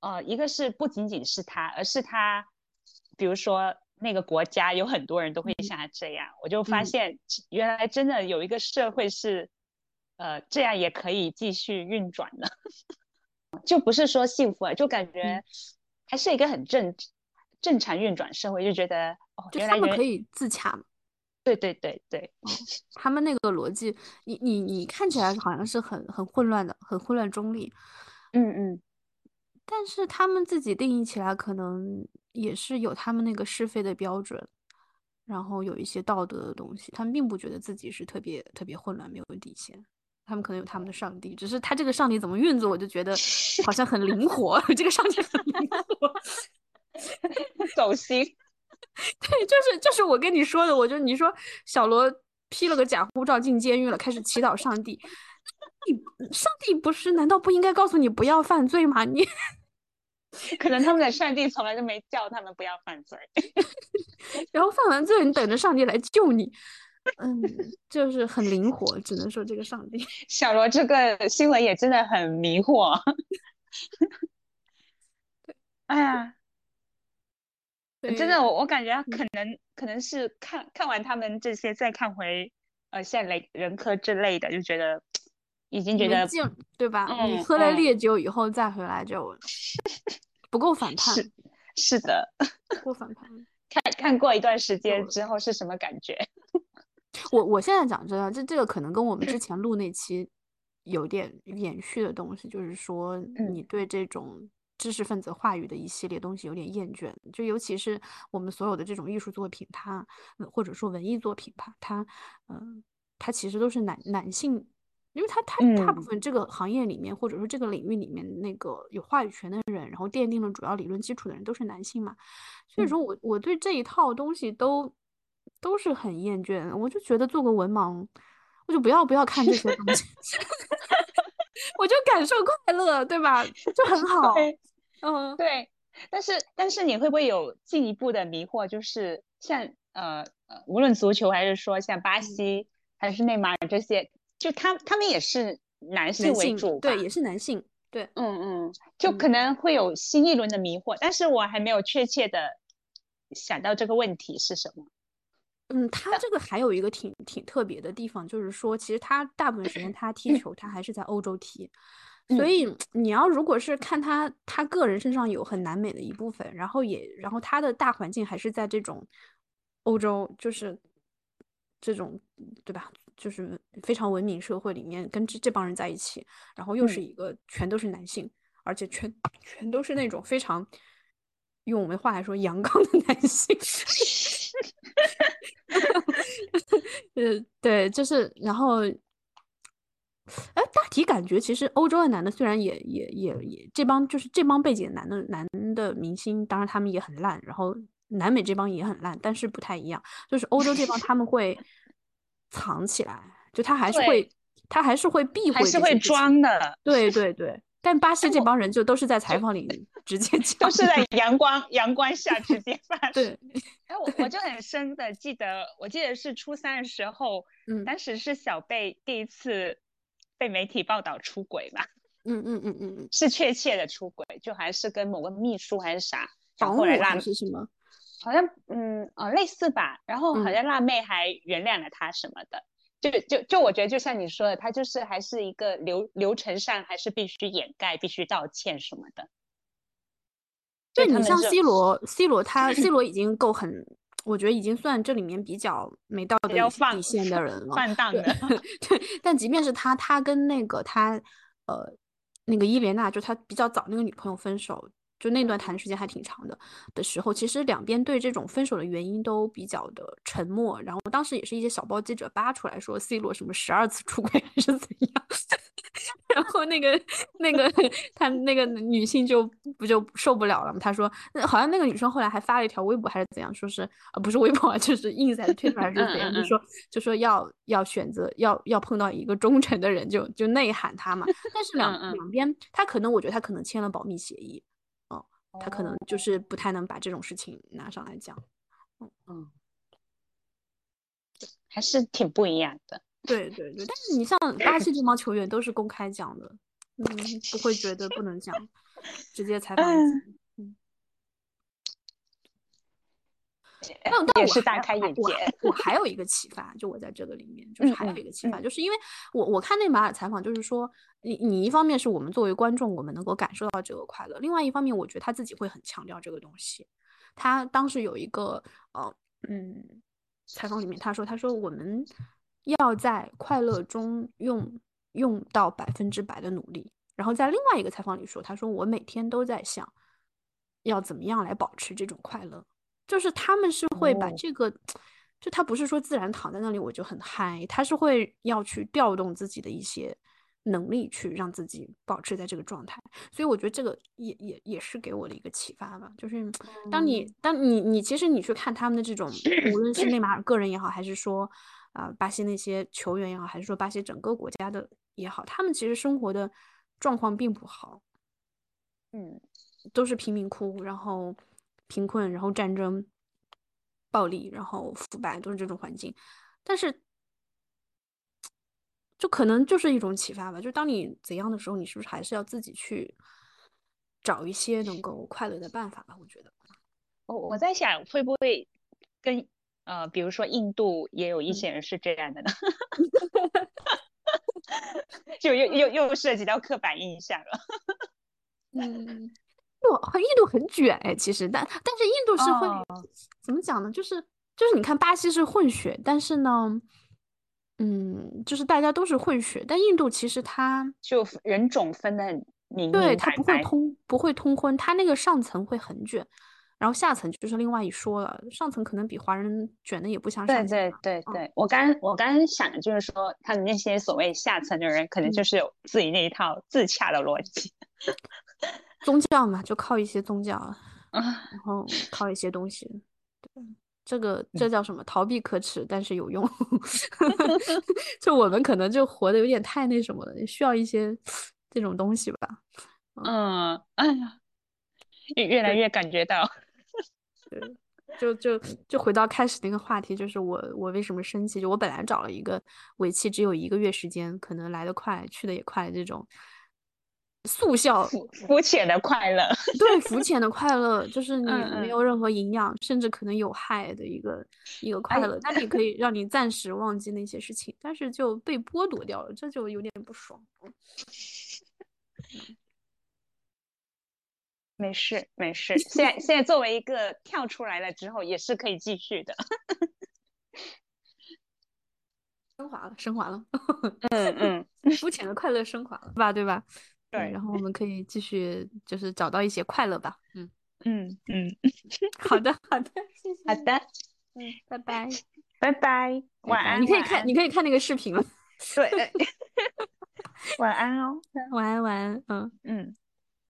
呃，一个是不仅仅是他，而是他，比如说那个国家有很多人都会像他这样，我就发现原来真的有一个社会是，呃，这样也可以继续运转的，就不是说幸福啊，就感觉还是一个很正正常运转社会，就觉得哦，就他们可以自洽。对对对对，他们那个逻辑，你你你看起来好像是很很混乱的，很混乱中立。嗯嗯。但是他们自己定义起来，可能也是有他们那个是非的标准，然后有一些道德的东西，他们并不觉得自己是特别特别混乱、没有底线。他们可能有他们的上帝，只是他这个上帝怎么运作，我就觉得好像很灵活。这个上帝很灵活，走心。对，就是就是我跟你说的，我就你说小罗披了个假护照进监狱了，开始祈祷上帝。你上帝不是？难道不应该告诉你不要犯罪吗？你可能他们的上帝从来都没叫他们不要犯罪，然后犯完罪，你等着上帝来救你。嗯，就是很灵活，只能说这个上帝 小罗这个新闻也真的很迷惑。哎呀，真的，我我感觉可能可能是看看完他们这些，再看回呃像雷人科之类的，就觉得已经觉得对吧？你喝了烈酒以后再回来就 不够反叛。是是的，不够反叛。看看过一段时间之后是什么感觉？我我现在讲真的，这这个可能跟我们之前录那期有点延续的东西，就是说你对这种知识分子话语的一系列东西有点厌倦，就尤其是我们所有的这种艺术作品，它或者说文艺作品吧，它嗯，它其实都是男男性，因为他他大部分这个行业里面或者说这个领域里面那个有话语权的人，然后奠定了主要理论基础的人都是男性嘛，所以说我我对这一套东西都。都是很厌倦，我就觉得做个文盲，我就不要不要看这些东西，我就感受快乐，对吧？就很 好。嗯，对。但是但是你会不会有进一步的迷惑？就是像呃呃，无论足球还是说像巴西还是内马尔这些，就他他们也是男性为主，对，也是男性，对，嗯嗯，就可能会有新一轮的迷惑，但是我还没有确切的想到这个问题是什么。嗯，他这个还有一个挺挺特别的地方，就是说，其实他大部分时间他踢球，他还是在欧洲踢，所以你要如果是看他他个人身上有很南美的一部分，然后也然后他的大环境还是在这种欧洲，就是这种对吧？就是非常文明社会里面跟这这帮人在一起，然后又是一个全都是男性，而且全 全都是那种非常。用我们话来说，阳刚的男性，呃，对，就是，然后，哎，大体感觉其实欧洲的男的虽然也也也也这帮就是这帮背景男的男的明星，当然他们也很烂，然后南美这帮也很烂，但是不太一样，就是欧洲这帮他们会藏起来，就他还是会他还是会避讳，还是会装的，对对对。但巴 西这帮人就都是在采访里 直接讲，都是在阳光阳光下直接发。对，哎，我我就很深的记得，我记得是初三的时候，嗯，当时是小贝第一次被媒体报道出轨嘛，嗯嗯嗯嗯嗯，是确切的出轨，就还是跟某个秘书还是啥，然后来辣是什么？好像嗯哦类似吧，然后好像辣妹还原谅了他什么的。就就就我觉得，就像你说的，他就是还是一个流流程上，还是必须掩盖、必须道歉什么的。对你像 C 罗，C 罗他 C 罗已经够很，我觉得已经算这里面比较没道德底线的人了，放荡的。对，但即便是他，他跟那个他呃那个伊莲娜，就他比较早那个女朋友分手。就那段谈的时间还挺长的的时候，其实两边对这种分手的原因都比较的沉默。然后当时也是一些小报记者扒出来说，C 罗什么十二次出轨还是怎样。然后那个那个他那个女性就不就受不了了嘛？他说，好像那个女生后来还发了一条微博还是怎样，说是啊不是微博啊，就是 ins 推出来是怎样，就说就说要要选择要要碰到一个忠诚的人，就就内涵他嘛。但是两两边他可能我觉得他可能签了保密协议。他可能就是不太能把这种事情拿上来讲，嗯嗯，还是挺不一样的。对对对，但是你像 巴西这帮球员都是公开讲的，嗯，不会觉得不能讲，直接采访。但但我是大开眼界。我还有一个启发，就我在这个里面，就是还有一个启发，就是因为我我看内马尔采访，就是说，你你一方面是我们作为观众，我们能够感受到这个快乐；，另外一方面，我觉得他自己会很强调这个东西。他当时有一个呃嗯采访里面，他说他说我们要在快乐中用用到百分之百的努力。然后在另外一个采访里说，他说我每天都在想，要怎么样来保持这种快乐，就是他们是会把这个，就他不是说自然躺在那里我就很嗨，他是会要去调动自己的一些。能力去让自己保持在这个状态，所以我觉得这个也也也是给我的一个启发吧。就是当你当你你其实你去看他们的这种，无论是内马尔个人也好，还是说啊巴西那些球员也好，还是说巴西整个国家的也好，他们其实生活的状况并不好，嗯，都是贫民窟，然后贫困，然后战争、暴力，然后腐败，都是这种环境，但是。就可能就是一种启发吧。就当你怎样的时候，你是不是还是要自己去找一些能够快乐的办法吧？我觉得，我我在想会不会跟呃，比如说印度也有一些人是这样的呢？就又又又涉及到刻板印象了。嗯，印度很卷哎，其实但但是印度是会怎么讲呢？就是就是你看巴西是混血，但是呢。嗯，就是大家都是混血，但印度其实它就人种分的很明，对，它不会通不会通婚，它那个上层会很卷，然后下层就是另外一说了，上层可能比华人卷的也不像上层。对对对对，我刚我刚刚想的就是说，他们那些所谓下层的人，可能就是有自己那一套自洽的逻辑，宗教嘛，就靠一些宗教啊，然后靠一些东西，对。这个这叫什么？逃避可耻，但是有用。就我们可能就活得有点太那什么了，需要一些这种东西吧。嗯，哎呀，越越来越感觉到。对，就就就回到开始那个话题，就是我我为什么生气？就我本来找了一个为期只有一个月时间，可能来得快去的也快这种。速效肤浅的快乐，对，肤浅的快乐就是你没有任何营养，甚至可能有害的一个一个快乐，但你可以让你暂时忘记那些事情，但是就被剥夺掉了，这就有点不爽。没事没事，现在现在作为一个跳出来了之后，也是可以继续的，升华了，升华了，嗯嗯，肤浅的快乐升华了，吧，对吧？对，然后我们可以继续，就是找到一些快乐吧。嗯嗯嗯，好的好的，谢谢。好的，嗯，拜拜拜拜，晚安。你可以看，你可以看那个视频了。对，晚安哦，晚安晚安，嗯嗯。